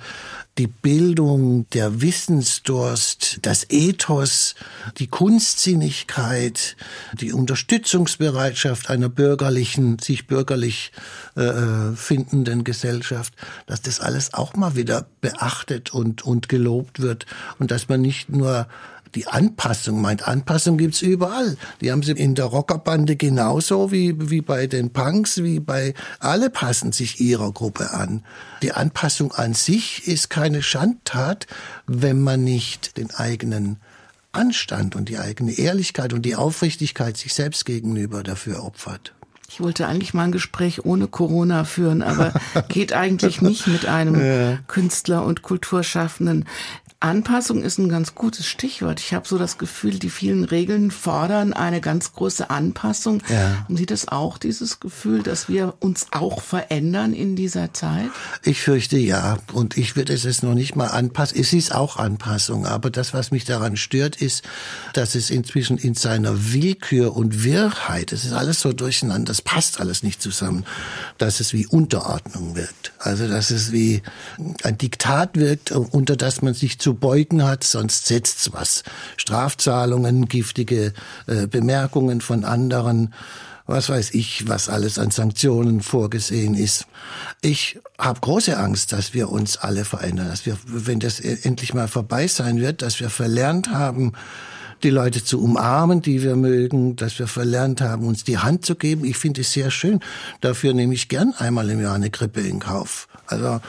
die Bildung, der Wissensdurst, das Ethos, die Kunstsinnigkeit, die Unterstützungsbereitschaft einer bürgerlichen, sich bürgerlich äh, findenden Gesellschaft, dass das alles auch mal wieder beachtet und, und gelobt wird und dass man nicht nur die Anpassung meint. Anpassung gibt's überall. Die haben sie in der Rockerbande genauso wie, wie bei den Punks, wie bei alle passen sich ihrer Gruppe an. Die Anpassung an sich ist keine Schandtat, wenn man nicht den eigenen Anstand und die eigene Ehrlichkeit und die Aufrichtigkeit sich selbst gegenüber dafür opfert. Ich wollte eigentlich mal ein Gespräch ohne Corona führen, aber *laughs* geht eigentlich nicht mit einem Künstler und Kulturschaffenden. Anpassung ist ein ganz gutes Stichwort. Ich habe so das Gefühl, die vielen Regeln fordern eine ganz große Anpassung. Ja. Haben Sie das auch, dieses Gefühl, dass wir uns auch verändern in dieser Zeit? Ich fürchte ja. Und ich würde es jetzt noch nicht mal anpassen. Es ist auch Anpassung. Aber das, was mich daran stört, ist, dass es inzwischen in seiner Willkür und Wirrheit, es ist alles so durcheinander, das passt alles nicht zusammen, dass es wie Unterordnung wirkt. Also, dass es wie ein Diktat wirkt, unter das man sich zu beugen hat, sonst setzt's was. Strafzahlungen, giftige äh, Bemerkungen von anderen was weiß ich, was alles an Sanktionen vorgesehen ist. Ich habe große Angst, dass wir uns alle verändern, dass wir, wenn das endlich mal vorbei sein wird, dass wir verlernt haben, die Leute zu umarmen, die wir mögen, dass wir verlernt haben, uns die Hand zu geben. Ich finde es sehr schön. Dafür nehme ich gern einmal im Jahr eine Grippe in Kauf. Also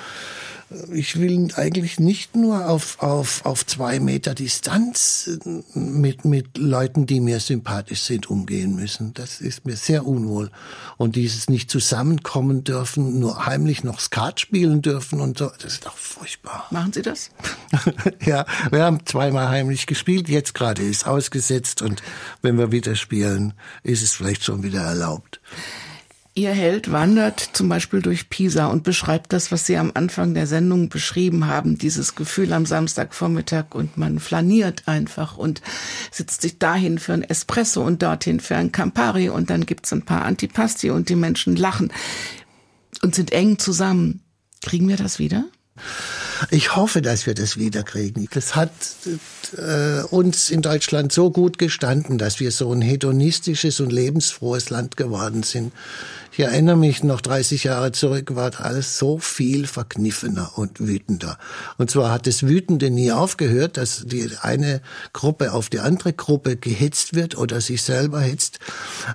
ich will eigentlich nicht nur auf, auf, auf zwei Meter Distanz äh, mit, mit Leuten, die mir sympathisch sind, umgehen müssen. Das ist mir sehr unwohl. Und dieses nicht zusammenkommen dürfen, nur heimlich noch Skat spielen dürfen und so, das ist doch furchtbar. Machen Sie das? *laughs* ja, wir haben zweimal heimlich gespielt, jetzt gerade ist ausgesetzt und wenn wir wieder spielen, ist es vielleicht schon wieder erlaubt. Ihr Held wandert zum Beispiel durch Pisa und beschreibt das, was Sie am Anfang der Sendung beschrieben haben, dieses Gefühl am Samstagvormittag und man flaniert einfach und sitzt sich dahin für ein Espresso und dorthin für ein Campari und dann gibt's ein paar Antipasti und die Menschen lachen und sind eng zusammen. Kriegen wir das wieder? Ich hoffe, dass wir das wiederkriegen. Das hat äh, uns in Deutschland so gut gestanden, dass wir so ein hedonistisches und lebensfrohes Land geworden sind. Ich erinnere mich noch 30 Jahre zurück, war alles so viel verkniffener und wütender. Und zwar hat das Wütende nie aufgehört, dass die eine Gruppe auf die andere Gruppe gehetzt wird oder sich selber hetzt.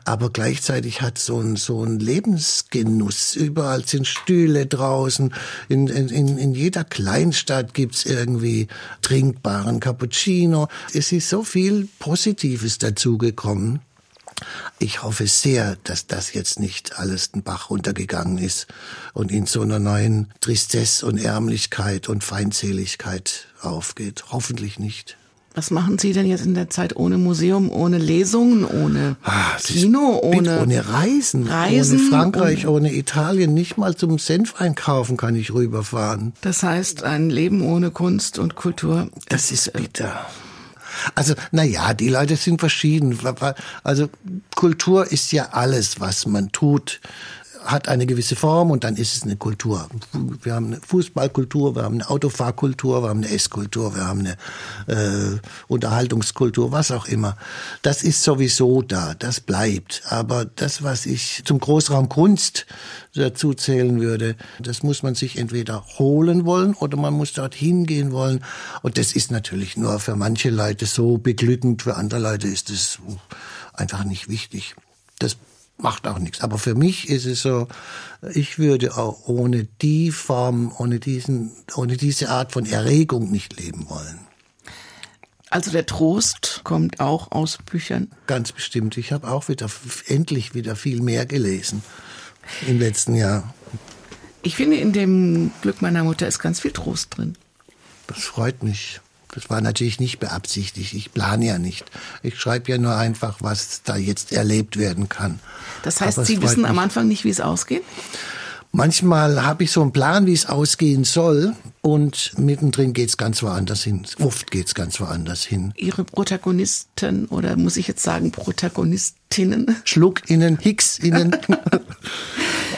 Aber gleichzeitig hat so ein, so ein Lebensgenuss. Überall sind Stühle draußen. In, in, in jeder Kleinstadt gibt's irgendwie trinkbaren Cappuccino. Es ist so viel Positives dazugekommen. Ich hoffe sehr, dass das jetzt nicht alles den Bach runtergegangen ist und in so einer neuen Tristesse und Ärmlichkeit und Feindseligkeit aufgeht. Hoffentlich nicht. Was machen Sie denn jetzt in der Zeit ohne Museum, ohne Lesungen, ohne Ah, ist Kino, ohne, ohne Reisen, Reisen, ohne Frankreich, ohne- ohne Italien, nicht mal zum Senf einkaufen kann ich rüberfahren. Das heißt, ein Leben ohne Kunst und Kultur. Das ist bitter. Also, na ja, die Leute sind verschieden. Also, Kultur ist ja alles, was man tut, hat eine gewisse Form und dann ist es eine Kultur. Wir haben eine Fußballkultur, wir haben eine Autofahrkultur, wir haben eine Esskultur, wir haben eine äh, Unterhaltungskultur, was auch immer. Das ist sowieso da, das bleibt. Aber das, was ich zum Großraum Kunst dazu zählen würde, das muss man sich entweder holen wollen oder man muss dort hingehen wollen. Und das ist natürlich nur für manche Leute so beglückend, für andere Leute ist es einfach nicht wichtig. Das macht auch nichts. Aber für mich ist es so, ich würde auch ohne die Form, ohne diesen, ohne diese Art von Erregung nicht leben wollen. Also der Trost kommt auch aus Büchern. Ganz bestimmt. Ich habe auch wieder endlich wieder viel mehr gelesen im letzten Jahr. Ich finde, in dem Glück meiner Mutter ist ganz viel Trost drin. Das freut mich. Das war natürlich nicht beabsichtigt. Ich plane ja nicht. Ich schreibe ja nur einfach, was da jetzt erlebt werden kann. Das heißt, Sie wissen am mich. Anfang nicht, wie es ausgeht? Manchmal habe ich so einen Plan, wie es ausgehen soll, und mittendrin geht's ganz woanders hin. Oft geht's ganz woanders hin. Ihre Protagonisten oder muss ich jetzt sagen Protagonistinnen Schluck innen, Hicks innen. *laughs*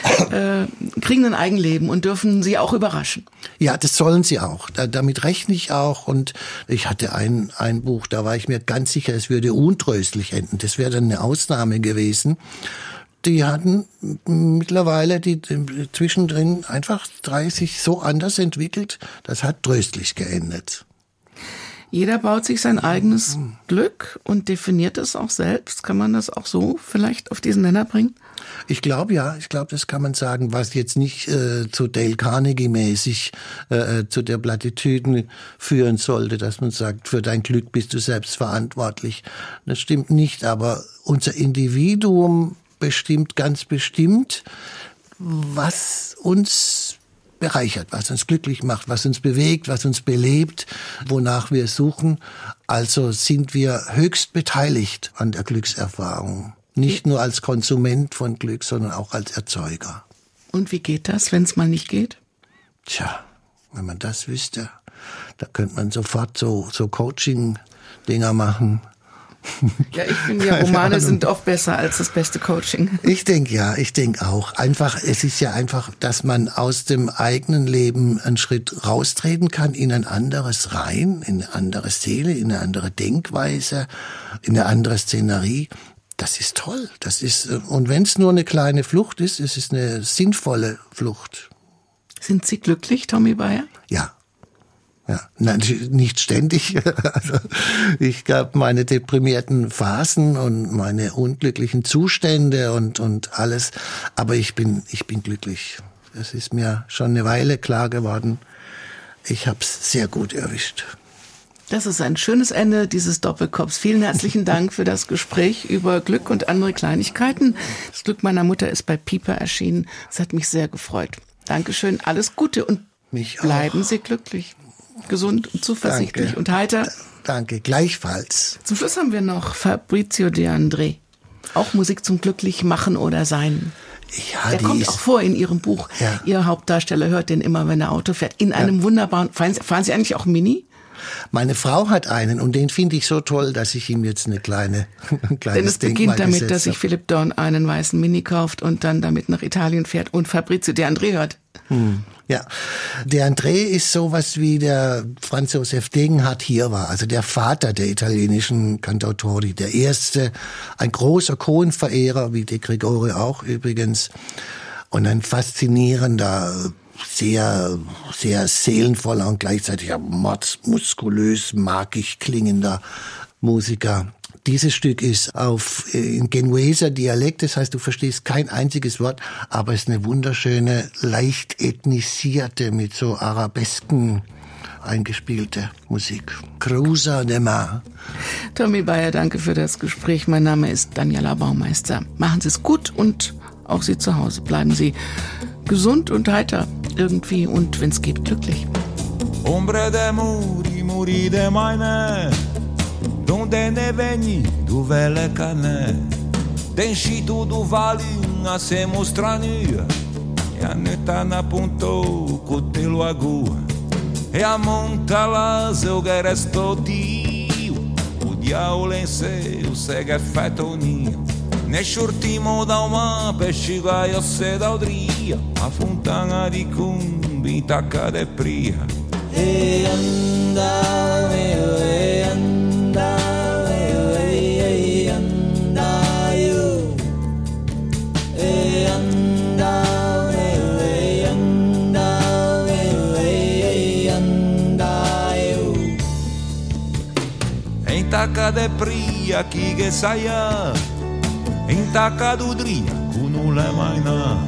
*laughs* äh, kriegen ein Eigenleben und dürfen Sie auch überraschen. ja, das sollen sie auch. Da, damit rechne ich auch. Und ich hatte ein, ein Buch, da war ich mir ganz sicher, es würde untröstlich enden. Das wäre dann eine Ausnahme gewesen. Die hatten mittlerweile die, die zwischendrin einfach drei sich so anders entwickelt, das hat tröstlich geendet. Jeder baut sich sein eigenes Glück und definiert es auch selbst. Kann man das auch so vielleicht auf diesen Nenner bringen? Ich glaube ja, ich glaube, das kann man sagen, was jetzt nicht äh, zu Dale Carnegie mäßig äh, zu der Plattitüden führen sollte, dass man sagt, für dein Glück bist du selbst verantwortlich. Das stimmt nicht, aber unser Individuum bestimmt ganz bestimmt, was uns bereichert, was uns glücklich macht, was uns bewegt, was uns belebt, wonach wir suchen. Also sind wir höchst beteiligt an der Glückserfahrung. Nicht nur als Konsument von Glück, sondern auch als Erzeuger. Und wie geht das, wenn es mal nicht geht? Tja, wenn man das wüsste, da könnte man sofort so, so Coaching-Dinger machen. *laughs* Ja, ich finde ja, Romane sind oft besser als das beste Coaching. Ich denke ja, ich denke auch. Einfach, es ist ja einfach, dass man aus dem eigenen Leben einen Schritt raustreten kann in ein anderes rein, in eine andere Seele, in eine andere Denkweise, in eine andere Szenerie. Das ist toll. Das ist, äh, und wenn es nur eine kleine Flucht ist, es ist eine sinnvolle Flucht. Sind Sie glücklich, Tommy Bayer? Ja. Ja, Nein, nicht ständig. *laughs* Also ich gab meine deprimierten Phasen und meine unglücklichen Zustände und, und alles. Aber ich bin, ich bin glücklich. Es ist mir schon eine Weile klar geworden. Ich hab's sehr gut erwischt. Das ist ein schönes Ende dieses Doppelkopfs. Vielen herzlichen Dank für das Gespräch über Glück und andere Kleinigkeiten. Das Glück meiner Mutter ist bei Pieper erschienen. Es hat mich sehr gefreut. Dankeschön, alles Gute und Mich auch. bleiben Sie glücklich, gesund und zuversichtlich Danke. und heiter. Danke, gleichfalls. Zum Schluss haben wir noch Fabrizio De André. Auch Musik zum glücklich machen oder sein. Ja, Der kommt auch vor in Ihrem Buch. Ja. Ihr Hauptdarsteller hört den immer, wenn er Auto fährt. In einem wunderbaren, fahren Sie, fahren Sie eigentlich auch Mini? Meine Frau hat einen und den finde ich so toll, dass ich ihm jetzt eine kleine, *laughs* ein kleines Denn es beginnt Denkmal damit, dass sich. Philipp Dorn einen weißen Mini kauft und dann damit nach Italien fährt und Fabrizio De André hört. Ja, der André ist sowas wie der Franz Josef Degenhardt hier war, also der Vater der italienischen Cantautori, der erste, ein großer Kohlenverehrer, wie De Gregori auch übrigens, und ein faszinierender, sehr, sehr seelenvoller und gleichzeitig mordsmuskulös, magisch klingender Musiker. Dieses Stück ist auf äh, in Genueser Dialekt, das heißt, du verstehst kein einziges Wort, aber es ist eine wunderschöne, leicht ethnisierte, mit so Arabesken eingespielte Musik. Cruza de Mar. Tommy Bayer, danke für das Gespräch. Mein Name ist Daniela Baumeister. Machen Sie es gut und auch Sie zu Hause. Bleiben Sie gesund und heiter irgendwie und wenn es geht, glücklich. Ombre de muri, muri de maine donde ne veni duvele cane. Deși tu du valina se mostrania, ea ne tá na pontou cu te. E a monta lá eu garespotiu, o diavolo em seu segue fetoninho. Neste ultimo da uma pesciga eu se da odria, a fontana de cumbi tacca de pria. E andar Taca de pria que saia. Em taka do dria kunule maina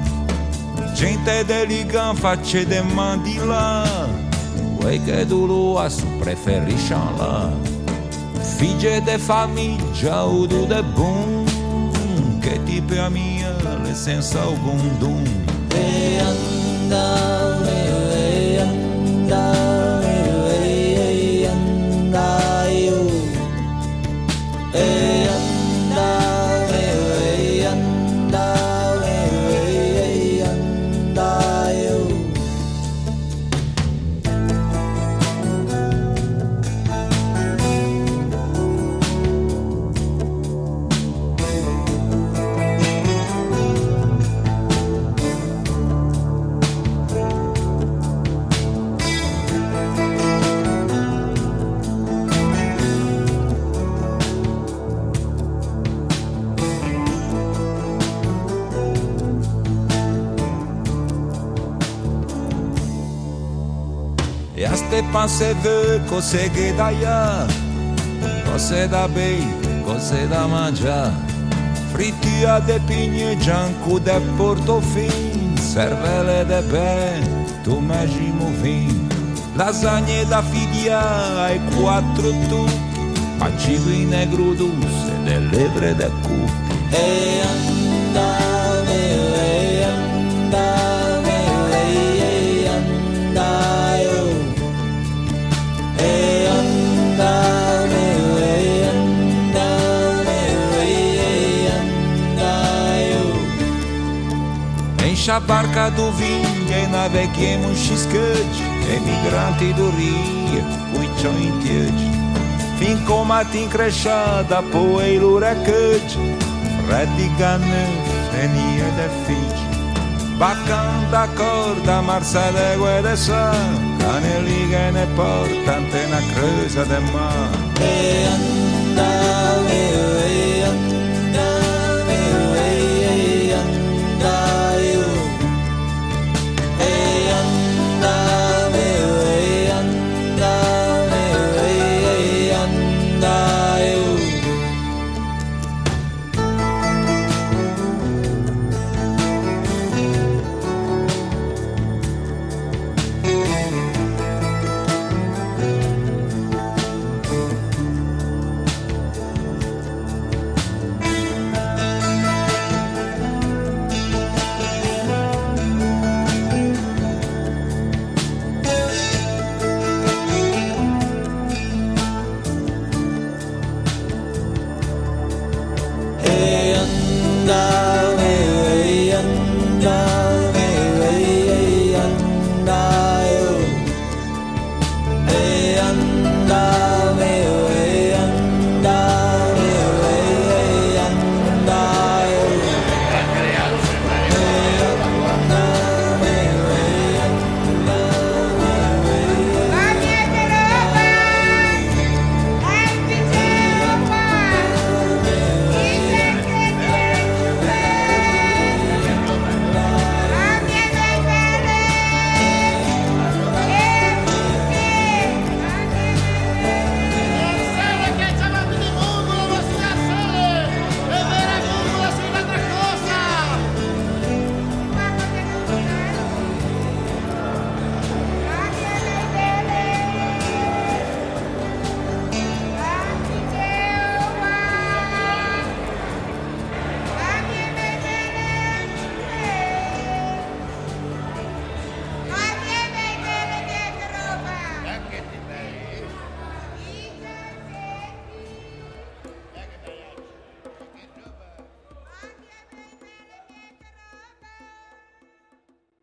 Gente de ligan face de mandila é Uei che dulu asu preferi șala Fige de famiglia udu de bun Che tipe é a mia le senza algun dum. E anda, e anda, e anda. este passever, consegue daia, você dá bem, você dá manjar. Fritia de pigne, giancu de portofin, servele de pe, tu mergi vin. Lasagne da fidia ai quattro tucchi, pacigui negru dulce, delle de cupi. E andai. Deixa a barca do vinho e naveguemos xiscante, emigrante do rio, uitão em Fim com matim crechada, poeirura cante, redigana, fenia é de fit. Bacan da corda, marcelego é e de san, caneliga é e ne porta, antena creusa de mar. E anda, e, e,